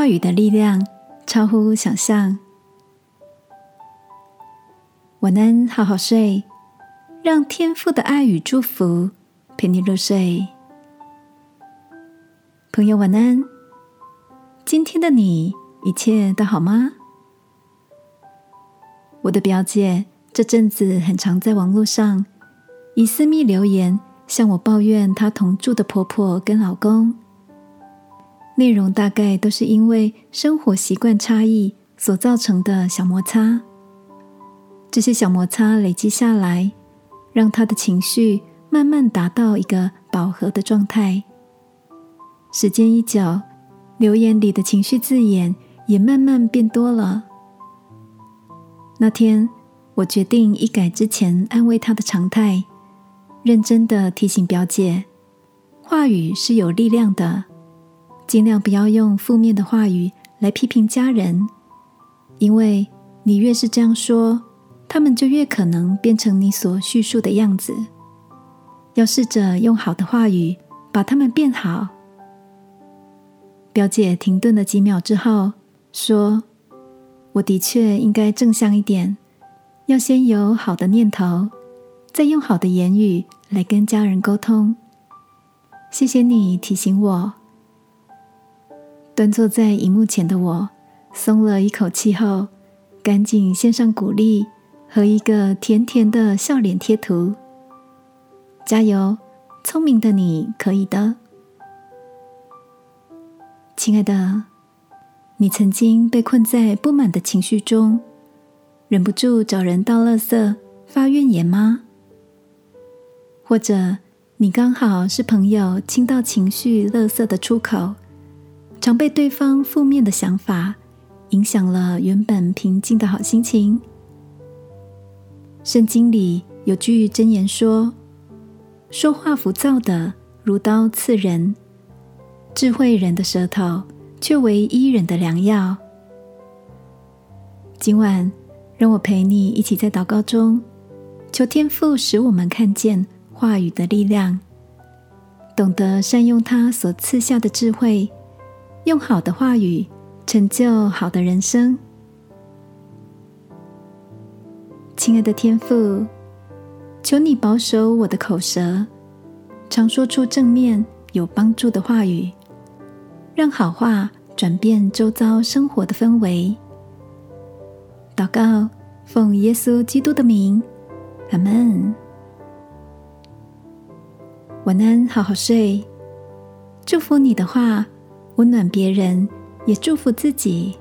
话语的力量超乎想象。晚安，好好睡，让天父的爱与祝福陪你入睡。朋友，晚安。今天的你一切都好吗？我的表姐这阵子很常在网络上以私密留言向我抱怨她同住的婆婆跟老公。内容大概都是因为生活习惯差异所造成的小摩擦，这些小摩擦累积下来，让他的情绪慢慢达到一个饱和的状态。时间一久，留言里的情绪字眼也慢慢变多了。那天，我决定一改之前安慰他的常态，认真的提醒表姐，话语是有力量的。尽量不要用负面的话语来批评家人，因为你越是这样说，他们就越可能变成你所叙述的样子。要试着用好的话语把他们变好。表姐停顿了几秒之后说：“我的确应该正向一点，要先有好的念头，再用好的言语来跟家人沟通。谢谢你提醒我。”端坐在荧幕前的我，松了一口气后，赶紧献上鼓励和一个甜甜的笑脸贴图。加油，聪明的你可以的，亲爱的，你曾经被困在不满的情绪中，忍不住找人倒垃圾发怨言吗？或者你刚好是朋友倾倒情绪垃圾的出口？常被对方负面的想法影响了原本平静的好心情。圣经里有句箴言说：“说话浮躁的如刀刺人，智慧人的舌头却为医人的良药。”今晚，让我陪你一起在祷告中，求天父使我们看见话语的力量，懂得善用他所赐下的智慧。用好的话语成就好的人生，亲爱的天父，求你保守我的口舌，常说出正面有帮助的话语，让好话转变周遭生活的氛围。祷告，奉耶稣基督的名，阿门。晚安，好好睡。祝福你的话。温暖别人，也祝福自己。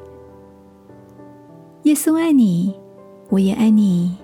耶稣爱你，我也爱你。